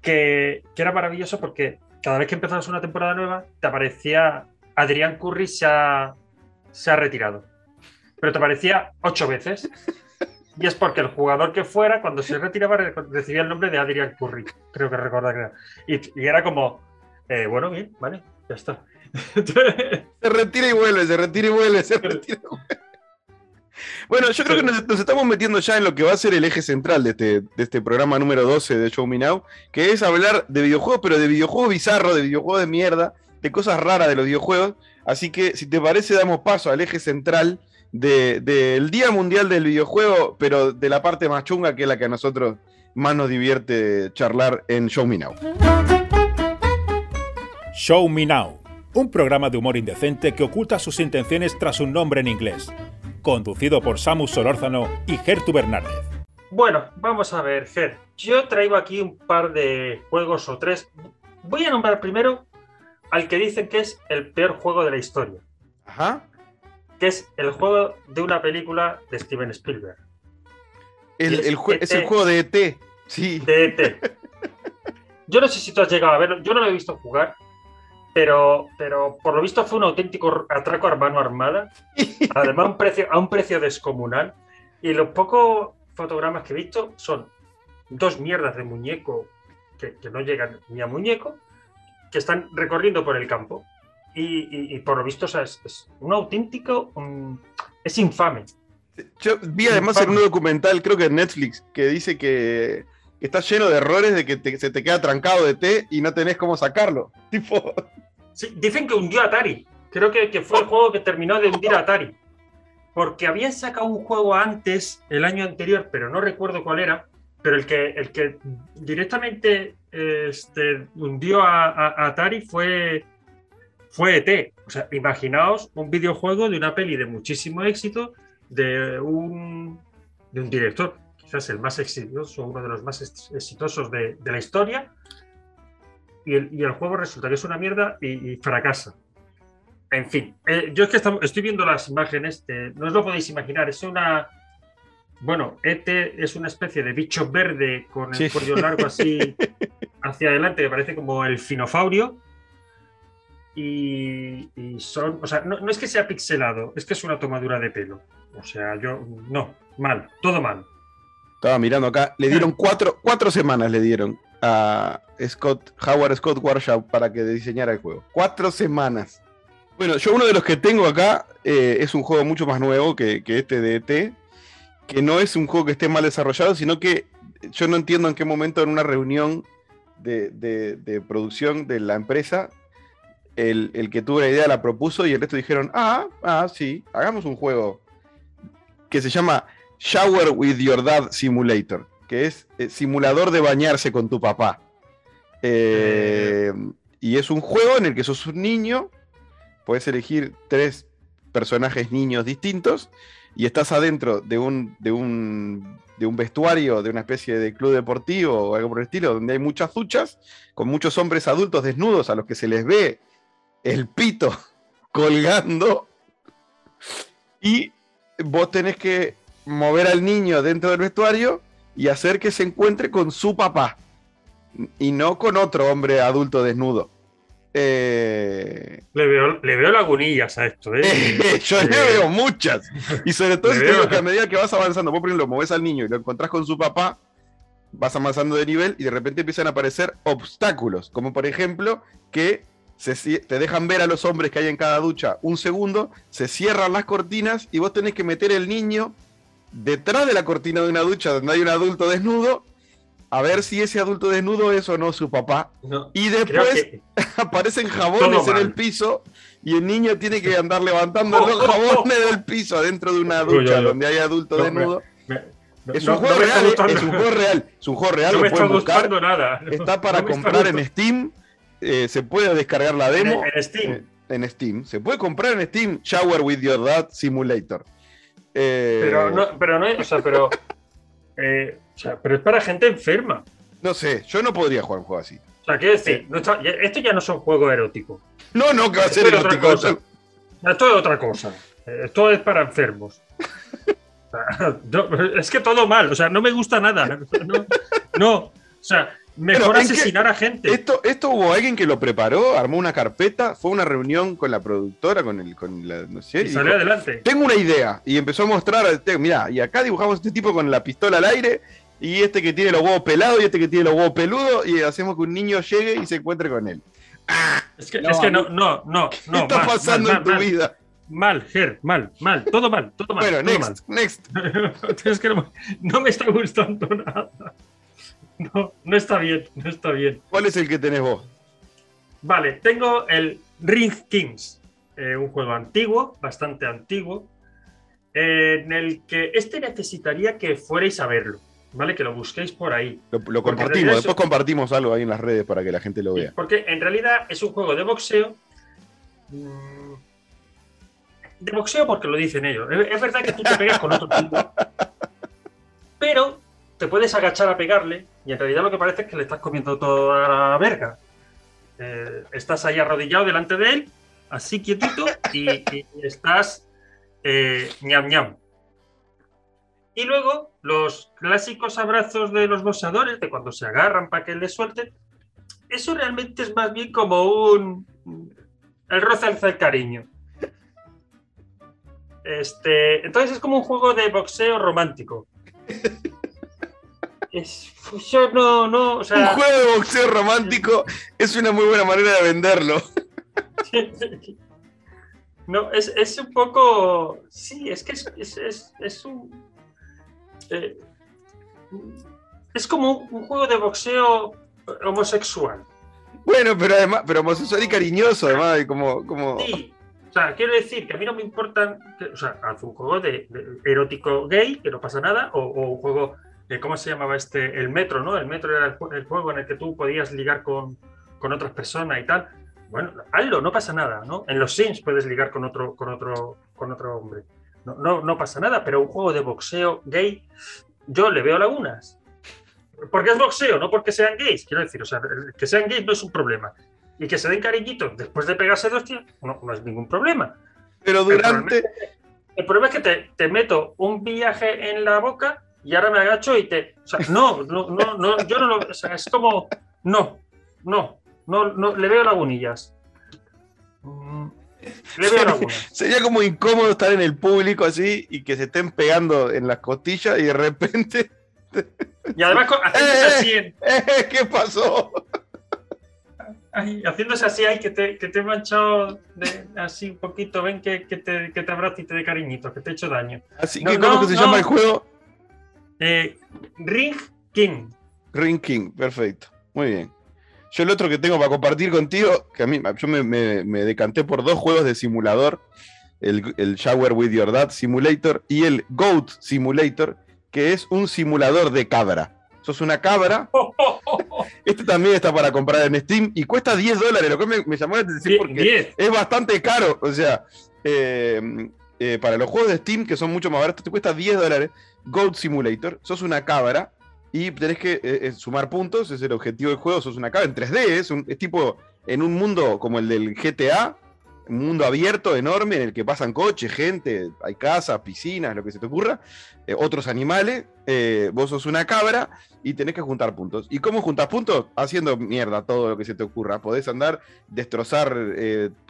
Speaker 3: Que, que era maravilloso porque cada vez que empezabas una temporada nueva, te aparecía Adrián Curry se ha, se ha retirado. Pero te aparecía ocho veces. Y es porque el jugador que fuera, cuando se retiraba, recibía el nombre de Adrian Curry. Creo que recuerda que era. Y, era como, eh, bueno, bien, vale, ya está.
Speaker 1: se retira y vuelve, se retira y vuelve, se retira y vuelve. Bueno, yo creo que nos, estamos metiendo ya en lo que va a ser el eje central de este, de este programa número 12 de Show Me Now, que es hablar de videojuegos, pero de videojuegos bizarros, de videojuegos de mierda, de cosas raras de los videojuegos. Así que, si te parece, damos paso al eje central del Día Mundial del Videojuego, pero de la parte más chunga que es la que a nosotros más nos divierte charlar en Show Me Now.
Speaker 2: Show Me Now, un programa de humor indecente que oculta sus intenciones tras un nombre en inglés, conducido por Samus Solórzano y Gertu Bernárdez.
Speaker 3: Bueno, vamos a ver, Ger. Yo traigo aquí un par de juegos o tres. Voy a nombrar primero al que dicen que es el peor juego de la historia.
Speaker 1: Ajá
Speaker 3: que es el juego de una película de Steven Spielberg.
Speaker 1: El, es, el juego de ET, sí.
Speaker 3: De ET. Yo no sé si tú has llegado a verlo, yo no lo he visto jugar, pero, pero por lo visto fue un auténtico atraco a mano armada, además a un precio, a un precio descomunal. Y los pocos fotogramas que he visto son dos mierdas de muñeco que, no llegan ni a muñeco, que están recorriendo por el campo. Y, por lo visto, es, un auténtico. es infame.
Speaker 1: Yo vi además en un documental, creo que en Netflix, que dice que, está lleno de errores de que se te queda trancado de té y no tenés cómo sacarlo. Tipo.
Speaker 3: dicen que hundió Atari. Creo que, que fue el juego que terminó de hundir a Atari. Porque habían sacado un juego antes, el año anterior, pero no recuerdo cuál era. Pero el que, el que directamente este, hundió a Atari fue fue ET. O sea, imaginaos un videojuego de una peli de muchísimo éxito de un, de un director, quizás el más exitoso, uno de los más exitosos de, la historia, y el, juego resulta que es una mierda y, fracasa. En fin, eh, yo es que estoy viendo las imágenes, no os lo podéis imaginar, es una... Bueno, ET es una especie de bicho verde con el cuello largo así hacia adelante, que parece como el finofaurio, y, son, o sea, no, es que sea pixelado, es que es una tomadura de pelo. O sea, yo, no, mal, todo mal.
Speaker 1: Estaba mirando acá, le dieron cuatro, cuatro semanas le dieron a Scott, Howard Scott Warshaw para que diseñara el juego. Cuatro semanas. Bueno, yo uno de los que tengo acá eh, es un juego mucho más nuevo que, este de ET, que no es un juego que esté mal desarrollado, sino que yo no entiendo en qué momento en una reunión de, de producción de la empresa el, que tuvo la idea la propuso y el resto dijeron, ah, ah, sí, hagamos un juego que se llama Shower with Your Dad Simulator, que es eh, simulador de bañarse con tu papá. Eh, y es un juego en el que sos un niño, puedes elegir tres personajes niños distintos y estás adentro de un, de un, de un vestuario, de una especie de club deportivo o algo por el estilo, donde hay muchas duchas, con muchos hombres adultos desnudos a los que se les ve el pito colgando y vos tenés que mover al niño dentro del vestuario y hacer que se encuentre con su papá y no con otro hombre adulto desnudo. Eh,
Speaker 3: Le, veo, le veo lagunillas a esto, ¿eh?
Speaker 1: yo le
Speaker 3: Eh,
Speaker 1: veo muchas. Y sobre todo si
Speaker 3: veo-
Speaker 1: que a medida que vas avanzando, vos por ejemplo moves al niño y lo encontrás con su papá, vas avanzando de nivel y de repente empiezan a aparecer obstáculos, como por ejemplo que se te dejan ver a los hombres que hay en cada ducha un segundo, se cierran las cortinas y vos tenés que meter el niño detrás de la cortina de una ducha donde hay un adulto desnudo, a ver si ese adulto desnudo es o no su papá.
Speaker 3: no,
Speaker 1: Y después aparecen jabones en el piso y el niño tiene que andar levantando los jabones del piso adentro de una ducha donde hay adulto
Speaker 3: No,
Speaker 1: desnudo.
Speaker 3: me- me-
Speaker 1: Es un juego
Speaker 3: no
Speaker 1: real, ¿eh? es un juego real, es un juego real,
Speaker 3: No
Speaker 1: lo
Speaker 3: me está
Speaker 1: buscar.
Speaker 3: nada.
Speaker 1: Está para comprar en. Steam, eh, se puede descargar la demo
Speaker 3: En, en Steam.
Speaker 1: eh, en Steam. Se puede comprar en Steam Shower with Your Dad Simulator. Eh,
Speaker 3: Pero no, pero no, o sea, pero. o sea, pero es para gente enferma.
Speaker 1: no sé, yo no podría jugar un juego así.
Speaker 3: O sea, quiero decir, no está- ya- esto ya no son juegos eróticos.
Speaker 1: No, no, que va a ser
Speaker 3: Esto es otra
Speaker 1: erótico.
Speaker 3: cosa. Esto es otra cosa. Esto es para enfermos. No, es que todo mal. O sea, no me gusta nada. No, no. o sea, mejor
Speaker 1: Pero, ¿en qué-
Speaker 3: asesinar a gente.
Speaker 1: Esto, esto hubo alguien que lo preparó, armó una carpeta, fue a una reunión con la productora, con el, con la, no sé,
Speaker 3: y
Speaker 1: y dijo,
Speaker 3: salió adelante.
Speaker 1: tengo una idea. Y empezó a mostrar, mira, y acá dibujamos este tipo con la pistola al aire, y este que tiene los huevos pelados, y este que tiene los huevos peludos, y hacemos que un niño llegue y se encuentre con él.
Speaker 3: Es que
Speaker 4: No,
Speaker 3: es que no, no, no,
Speaker 1: ¿Qué
Speaker 3: no.
Speaker 1: está
Speaker 3: mal,
Speaker 1: pasando
Speaker 3: mal,
Speaker 1: en tu
Speaker 3: mal,
Speaker 1: vida?
Speaker 3: Mal, Ger, mal, mal. Todo mal, todo mal.
Speaker 1: bueno,
Speaker 3: todo
Speaker 1: next, next.
Speaker 3: mal. es que no, no me está gustando nada. No, no está bien, no está bien.
Speaker 1: ¿Cuál es el que tenés vos?
Speaker 3: Vale, tengo el Ring Kings, eh, un juego antiguo, bastante antiguo, eh, en el que este necesitaría que fuerais a verlo, ¿vale? Que lo busquéis por ahí.
Speaker 1: Lo, compartimos, después compartimos algo ahí en las redes para que la gente lo vea.
Speaker 3: Porque en realidad es un juego de boxeo. mm, De boxeo porque lo dicen ellos. Es es verdad que tú te pegas con otro tipo. Pero te puedes agachar a pegarle y en realidad lo que parece es que le estás comiendo toda la verga. Eh, estás ahí arrodillado delante de él, así quietito, y, estás eh, ñam ñam. Y luego los clásicos abrazos de los boxeadores, de cuando se agarran para que le suelten, eso realmente es más bien como un. El roce alza el cariño. Este, entonces es como un juego de boxeo romántico. Es, yo no, no, o
Speaker 1: Un juego de boxeo romántico es una muy buena manera de venderlo.
Speaker 3: no, es, es un poco, sí, es que es, es, es- un, eh, es como un, un juego de boxeo homosexual.
Speaker 1: Bueno, pero además, pero homosexual y cariñoso, además, y como, como...
Speaker 3: Sí. O sea, quiero decir que a mí no me importan. que- o sea, haz un juego de, de erótico gay, que no pasa nada, o, o un juego de. ¿Cómo se llamaba este? El metro, ¿no? El metro era el, el juego en el que tú podías ligar con, con otras personas y tal. Bueno, hazlo, no pasa nada, ¿no? En los Sims puedes ligar con otro, con otro, con otro hombre. No, no, no pasa nada, pero un juego de boxeo gay, yo le veo lagunas. Porque es boxeo, no porque sean gays. Quiero decir, o sea, el- que sean gays no es un problema. Y que se den cariñitos después de pegarse dos tíos, no, no es ningún problema.
Speaker 1: Pero durante...
Speaker 3: El problema es que te, te meto un viaje en la boca y ahora me agacho y te. O sea, no, no, no, no, yo no lo. O sea, es como. No, no, no, no, le veo lagunillas. Mm, Le veo lagunas.
Speaker 1: Sería como incómodo estar en el público así y que se estén pegando en las costillas y de repente...
Speaker 3: Y además haciéndose así, en-
Speaker 1: "Eh, ¿Qué pasó?
Speaker 3: ay, haciéndose así, ay, que te, que te he manchado de- así un poquito, ven que, que te, que te abrazo y te dé cariñito, que te he hecho daño.
Speaker 1: Así
Speaker 3: No,
Speaker 1: que, ¿cómo
Speaker 3: no,
Speaker 1: que se
Speaker 3: no.
Speaker 1: llama el juego?
Speaker 3: Eh, Ring King.
Speaker 1: Ring King, perfecto. Muy bien. Yo el otro que tengo para compartir contigo, que a mí yo me, me- me decanté por dos juegos de simulador, el, el Shower with Your Dad Simulator y el Goat Simulator, que es un simulador de cabra. Sos una cabra, este también está para comprar en Steam y cuesta 10 dólares, lo que me, me llamó la atención porque es bastante caro. O sea, eh, eh, para los juegos de Steam, que son mucho más baratos, te cuesta 10 dólares. Goat Simulator, sos una cabra y tenés que eh, eh, sumar puntos, es el objetivo del juego, sos una cabra en 3D, es, un- tipo en un mundo como el del GTA, un mundo abierto, enorme, en el que pasan coches, gente, hay casas, piscinas, lo que se te ocurra, eh, otros animales, vos sos una cabra y tenés que juntar puntos. ¿Y cómo juntas puntos? Haciendo mierda todo lo que se te ocurra. Podés andar, destrozar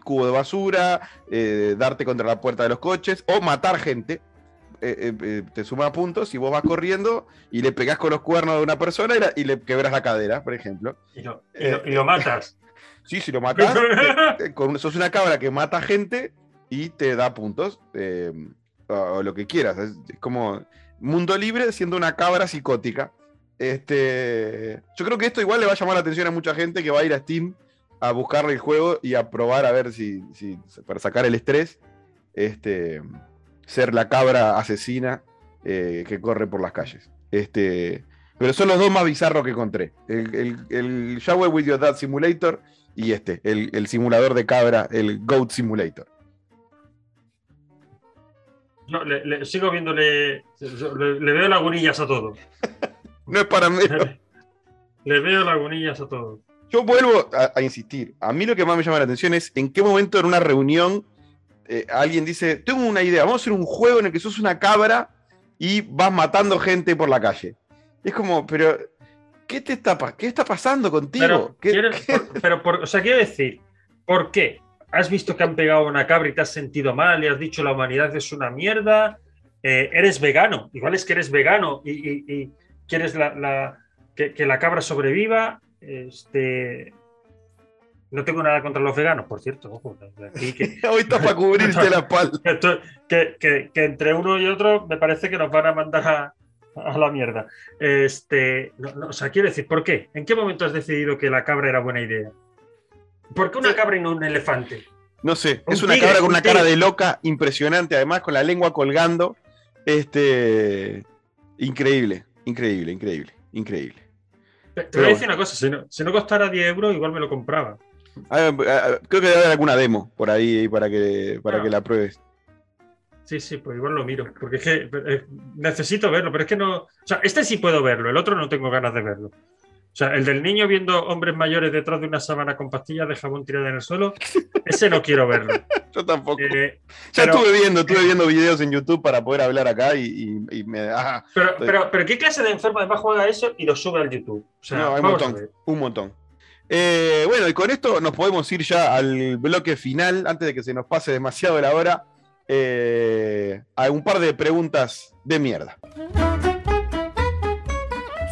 Speaker 1: cubo de basura, darte contra la puerta de los coches o matar gente. Te suma puntos y vos vas corriendo y le pegás con los cuernos de una persona y, le quebras la cadera, por ejemplo.
Speaker 3: y lo matas.
Speaker 1: Sí, si lo matas, sos una cabra que mata gente y te da puntos. Eh, o, lo que quieras. Es, como mundo libre siendo una cabra psicótica. Este, yo creo que esto igual le va a llamar la atención a mucha gente que va a ir a Steam a buscarle el juego y a probar a ver si, para sacar el estrés, este, ser la cabra asesina eh, que corre por las calles. Este, pero son los dos más bizarros que encontré. El, el, el Shower with Your Dad Simulator y este, el, simulador de cabra, el Goat Simulator.
Speaker 3: No, le, sigo viéndole. Le, veo lagunillas a todo.
Speaker 1: no es para mí.
Speaker 3: le veo lagunillas a todo.
Speaker 1: Yo vuelvo a, insistir. A mí lo que más me llama la atención es en qué momento en una reunión eh, alguien dice: Tengo una idea, vamos a hacer un juego en el que sos una cabra y vas matando gente por la calle. Es como, pero ¿qué te está, qué está pasando contigo?
Speaker 3: Pero, o sea, quiero decir, ¿por qué? ¿Has visto que han pegado una cabra y te has sentido mal y has dicho la humanidad es una mierda? Eh, eres vegano, igual es que eres vegano y, quieres la, que, la cabra sobreviva. Este, no tengo nada contra los veganos, por cierto.
Speaker 1: Hoy está para cubrirte la espalda.
Speaker 3: Que, que, entre uno y otro me parece que nos van a mandar a, a la mierda. Este, o sea, quiero decir, ¿por qué? ¿En qué momento has decidido que la cabra era buena idea? ¿Por qué una cabra y no un elefante?
Speaker 1: No sé, es una cabra con una cara de loca impresionante, además con la lengua colgando. Este, increíble, increíble, increíble, increíble.
Speaker 3: Te, voy a decir una cosa, si no, costara 10 euros, igual me lo compraba.
Speaker 1: Creo que debe haber alguna demo por ahí para que, para que la pruebes.
Speaker 3: Sí, sí, pues igual lo miro, porque es que eh, necesito verlo, pero es que no. O sea, este sí puedo verlo, el otro no tengo ganas de verlo. O sea, el del niño viendo hombres mayores detrás de una sábana con pastillas de jabón tirada en el suelo, ese no quiero verlo.
Speaker 1: Yo tampoco. Eh, ya estuve viendo, estuve viendo videos en YouTube para poder hablar acá y, me da.
Speaker 3: Pero, pero, pero, ¿qué clase de enfermo además juega eso y lo sube al YouTube? O sea,
Speaker 1: no, hay un montón. Un montón. Eh, bueno, y con esto nos podemos ir ya al bloque final, antes de que se nos pase demasiado la hora eh, a un par de preguntas de mierda.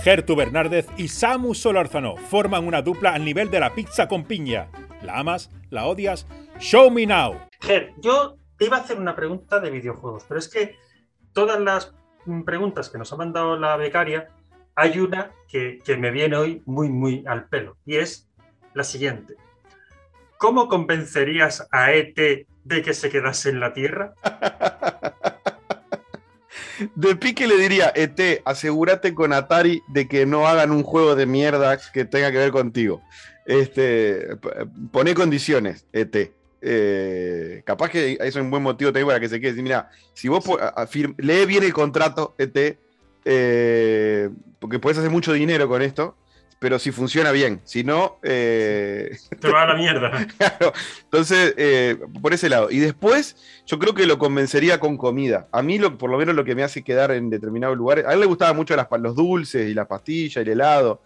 Speaker 2: Gertu Bernárdez y Samu Solarzano forman una dupla al nivel de la pizza con piña. ¿La amas? ¿La odias? Show me now.
Speaker 3: Ger, yo te iba a hacer una pregunta de videojuegos, pero es que todas las preguntas que nos ha mandado la becaria, hay una que, que me viene hoy muy, muy al pelo, y es la siguiente. ¿Cómo convencerías a ET de que se quedase en la Tierra?
Speaker 1: De pique le diría, ET, asegúrate con Atari de que no hagan un juego de mierda que tenga que ver contigo. Este, pone condiciones, ET. Eh, capaz que es un buen motivo también para que se quede. Mira, si vos lee bien el contrato, ET, eh, porque puedes hacer mucho dinero con esto pero si funciona bien. Si no.
Speaker 3: Eh... Te va a la mierda.
Speaker 1: Entonces, eh, por ese lado. Y después, yo creo que lo convencería con comida. A mí, lo, por lo menos, lo que me hace quedar en determinados lugares. A él le gustaban mucho las, los dulces y las pastillas, el helado.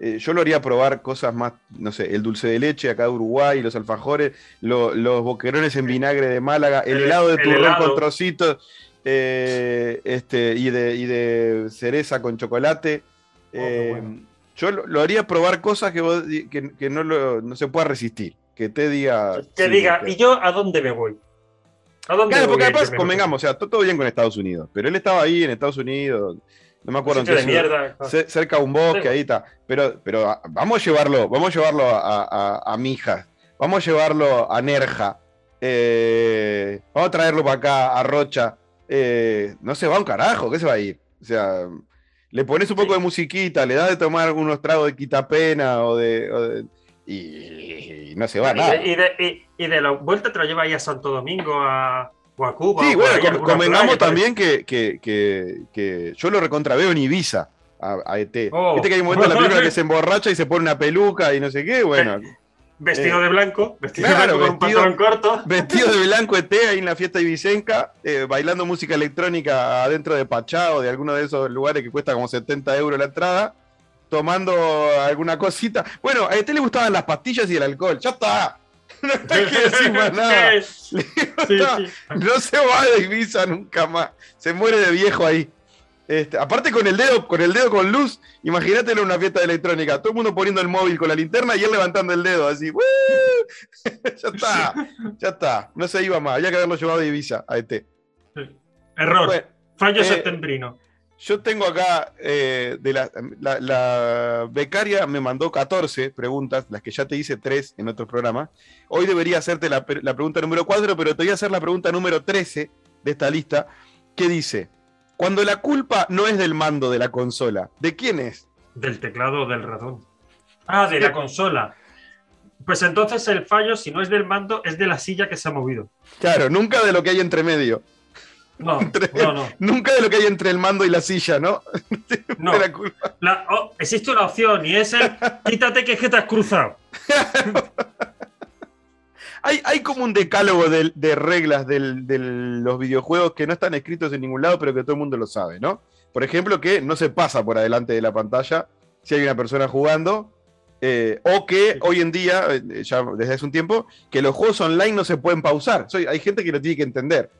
Speaker 1: Eh, yo lo haría probar cosas más, no sé, el dulce de leche acá de Uruguay, los alfajores, los boquerones en vinagre de Málaga, el, helado de turrón con trocitos eh, este, y, de, y de cereza con chocolate. Oh, yo lo, haría probar cosas que, que, no, no, se pueda resistir. Que te diga.
Speaker 3: Que diga, ¿y yo a dónde me voy?
Speaker 1: ¿A dónde claro, porque además convengamos, o sea, todo, bien con Estados Unidos. Pero él estaba ahí en Estados Unidos, no me acuerdo en qué cerca de un bosque, ahí está. Pero, pero ah, vamos a llevarlo, vamos a llevarlo a, a, Mijas, vamos a llevarlo a Nerja, eh, vamos a traerlo para acá, a Rocha. Eh, no se va un carajo, ¿qué se va a ir? O sea, le pones un poco de musiquita, le das de tomar algunos tragos de quitapena o de. y, no se va nada.
Speaker 3: Y de, y, de la vuelta te lo lleva ahí a Santo Domingo, a, o a Cuba.
Speaker 1: Sí, bueno, convengamos también que, que, que, yo lo recontraveo en Ibiza a, ET. Oh. Viste que hay un momento en la película que se emborracha y se pone una peluca y no sé qué, bueno.
Speaker 3: Vestido
Speaker 1: Eh,
Speaker 3: de blanco, vestido
Speaker 1: claro,
Speaker 3: de blanco con un pantalón corto.
Speaker 1: Vestido de blanco ET ahí en la fiesta de Vicenca, eh, bailando música electrónica adentro de Pachá o de alguno de esos lugares que cuesta como 70 euros la entrada, tomando alguna cosita. Bueno, a ET le gustaban las pastillas y el alcohol. ¡Ya está! No hay que decir más nada.
Speaker 3: Sí, sí, sí.
Speaker 1: No se va de Ibiza nunca más. Se muere de viejo ahí. Este, aparte con el dedo, con el dedo con luz, imagínatelo en una fiesta de electrónica, todo el mundo poniendo el móvil con la linterna y él levantando el dedo así. Ya está, ya está. No se iba más, había que haberlo llevado de Ibiza a ET.
Speaker 3: Error.
Speaker 1: Bueno,
Speaker 3: Fallo
Speaker 1: eh,
Speaker 3: septembrino.
Speaker 1: yo tengo acá eh, de la, la- la becaria me mandó 14 preguntas, las que ya te hice 3 en otro programa. Hoy debería hacerte la, la pregunta número 4, pero te voy a hacer la pregunta número 13 de esta lista, que dice, cuando la culpa no es del mando de la consola, ¿de quién es?
Speaker 3: Del teclado o del ratón. Ah, de la consola. Pues entonces el fallo, si no es del mando, es de la silla que se ha movido.
Speaker 1: Claro, nunca de lo que hay entre medio,
Speaker 3: No,
Speaker 1: Entre-
Speaker 3: no, no.
Speaker 1: nunca de lo que hay entre el mando y la silla, ¿no?
Speaker 3: no.
Speaker 1: De la culpa.
Speaker 3: La- oh, existe una opción y es el quítate que es que te has cruzado.
Speaker 1: Hay, hay como un decálogo de, de reglas del- de los videojuegos que no están escritos en ningún lado, pero que todo el mundo lo sabe, ¿no? Por ejemplo, que no se pasa por adelante de la pantalla si hay una persona jugando, eh, o que hoy en día, eh, ya desde hace un tiempo, que los juegos online no se pueden pausar. Soy, hay gente que lo tiene que entender.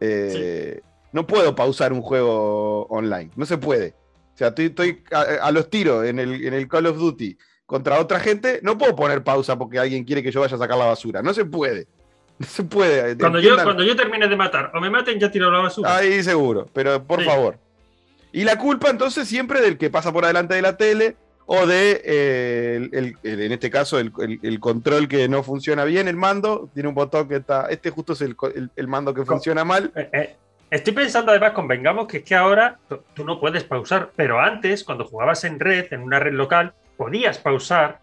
Speaker 1: Eh, No puedo pausar un juego online, no se puede. O sea, estoy, estoy a, a los tiros en el, en el Call of Duty contra otra gente, no puedo poner pausa porque alguien quiere que yo vaya a sacar la basura. No se puede. No se puede.
Speaker 3: Cuando yo, cuando yo termine de matar o me maten, ya tiro la basura.
Speaker 1: Ahí seguro, pero por
Speaker 3: Sí.
Speaker 1: favor. Y la culpa entonces siempre del que pasa por adelante de la tele o de, eh, el- el- el- en este caso, el, el- el control que no funciona bien, el mando, tiene un botón que está, este justo es el, co- el- el mando que funciona mal.
Speaker 3: Eh, eh, Estoy pensando además, convengamos que es que ahora tú no puedes pausar, pero antes, cuando jugabas en red, en una red local, podías pausar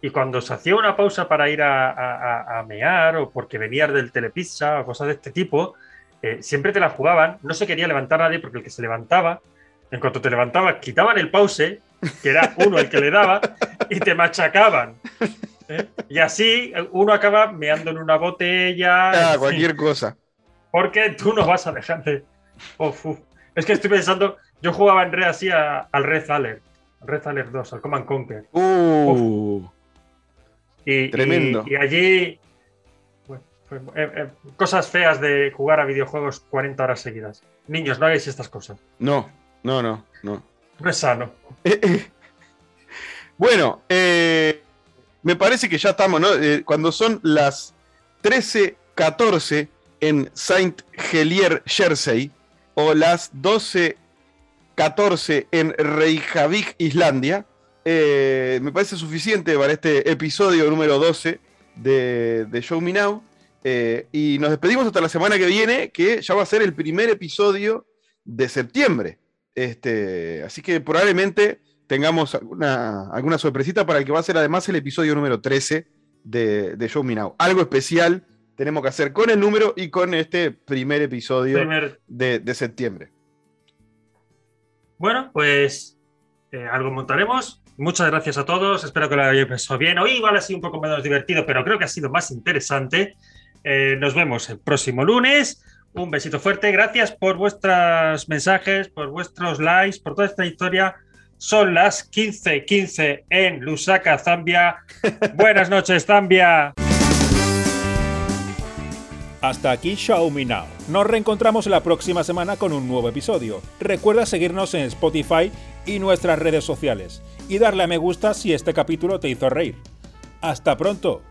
Speaker 3: y cuando se hacía una pausa para ir a, a- mear o porque venías del telepizza o cosas de este tipo, eh, siempre te la jugaban, no se quería levantar nadie porque el que se levantaba, en cuanto te levantabas, quitaban el pause, que era uno el que le daba, y te machacaban. ¿eh? Y así uno acaba meando en una botella.
Speaker 1: Ah, cualquier cosa.
Speaker 3: Porque tú no vas a dejar de. Es que estoy pensando, yo jugaba en Red así a- al Red Alert, al Red Alert 2, al Command Conquer.
Speaker 1: Uh,
Speaker 3: Y,
Speaker 1: Tremendo.
Speaker 3: Y, y allí. bueno, fue- eh, eh, cosas feas de jugar a videojuegos 40 horas seguidas. Niños, no hagáis estas cosas.
Speaker 1: no, no, no, no.
Speaker 3: No es sano.
Speaker 1: Eh. Bueno, me parece que ya estamos, ¿no? Cuando son las 13.14 en Saint Helier, Jersey, o las 12.14 en Reykjavik, Islandia, eh, me parece suficiente para este episodio número 12 de, de Show Me Now. Eh, y nos despedimos hasta la semana que viene, que ya va a ser el primer episodio de septiembre. Este, así que probablemente tengamos alguna, alguna sorpresita para el que va a ser además el episodio número 13 de, de Show Me Now. Algo especial tenemos que hacer con el número y con este primer episodio
Speaker 3: Primer-
Speaker 1: de, de septiembre.
Speaker 3: Bueno, pues eh, algo montaremos. Muchas gracias a todos. Espero que lo hayáis pasado bien. Hoy igual ha sido un poco menos divertido, pero creo que ha sido más interesante. Eh, nos vemos el próximo lunes. Un besito fuerte. Gracias por vuestros mensajes, por vuestros likes, por toda esta historia. Son las 15:15 en Lusaka, Zambia. Buenas noches, Zambia.
Speaker 2: Hasta aquí Me Now. Nos reencontramos la próxima semana con un nuevo episodio. Recuerda seguirnos en Spotify y nuestras redes sociales y darle a me gusta si este capítulo te hizo reír. Hasta pronto.